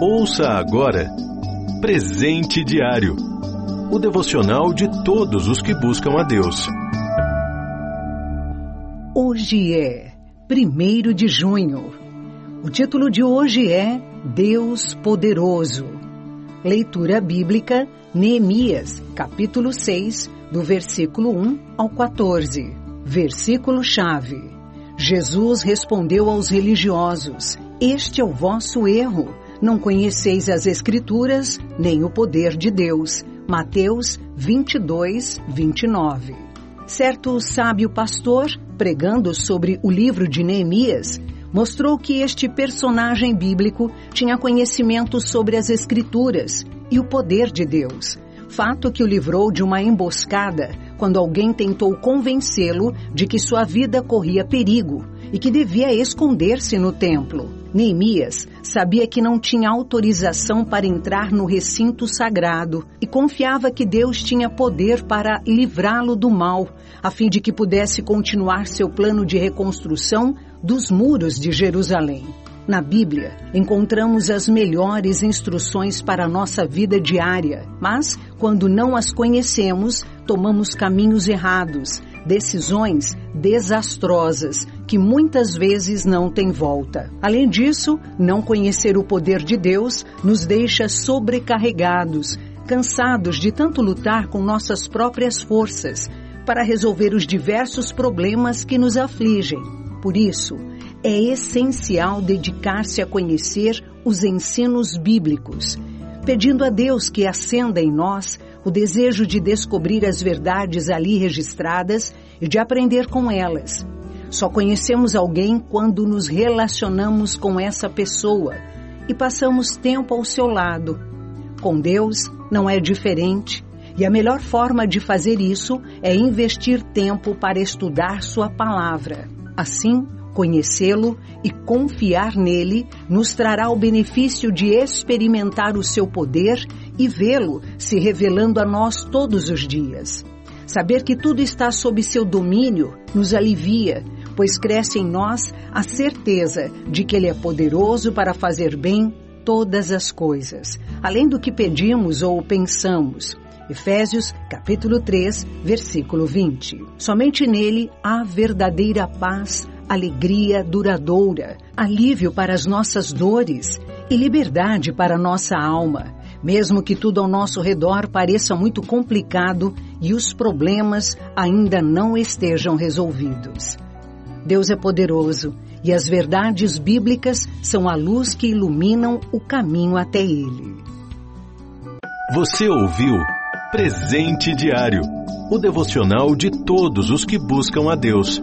Ouça agora Presente Diário o devocional de todos os que buscam a Deus. Hoje é 1 de junho. O título de hoje é Deus Poderoso. Leitura bíblica, Neemias, capítulo 6, do versículo 1 ao 14. Versículo-chave. Jesus respondeu aos religiosos: Este é o vosso erro. Não conheceis as Escrituras, nem o poder de Deus. Mateus 22, 29. Certo sábio pastor, pregando sobre o livro de Neemias, mostrou que este personagem bíblico tinha conhecimento sobre as Escrituras e o poder de Deus. Fato que o livrou de uma emboscada quando alguém tentou convencê-lo de que sua vida corria perigo e que devia esconder-se no templo. Neemias sabia que não tinha autorização para entrar no recinto sagrado e confiava que Deus tinha poder para livrá-lo do mal, a fim de que pudesse continuar seu plano de reconstrução dos muros de Jerusalém. Na Bíblia, encontramos as melhores instruções para a nossa vida diária, mas, quando não as conhecemos, tomamos caminhos errados, decisões desastrosas que muitas vezes não têm volta. Além disso, não conhecer o poder de Deus nos deixa sobrecarregados, cansados de tanto lutar com nossas próprias forças para resolver os diversos problemas que nos afligem. Por isso, é essencial dedicar-se a conhecer os ensinos bíblicos, pedindo a Deus que acenda em nós o desejo de descobrir as verdades ali registradas e de aprender com elas. Só conhecemos alguém quando nos relacionamos com essa pessoa e passamos tempo ao seu lado. Com Deus não é diferente. E a melhor forma de fazer isso é investir tempo para estudar Sua palavra. Assim, Conhecê-lo e confiar nele nos trará o benefício de experimentar o seu poder e vê-lo se revelando a nós todos os dias. Saber que tudo está sob seu domínio nos alivia, pois cresce em nós a certeza de que Ele é poderoso para fazer bem todas as coisas, além do que pedimos ou pensamos. Efésios, capítulo 3, versículo 20. Somente nele há verdadeira paz alegria duradoura, alívio para as nossas dores e liberdade para nossa alma, mesmo que tudo ao nosso redor pareça muito complicado e os problemas ainda não estejam resolvidos. Deus é poderoso e as verdades bíblicas são a luz que iluminam o caminho até Ele. Você ouviu Presente Diário o devocional de todos os que buscam a Deus.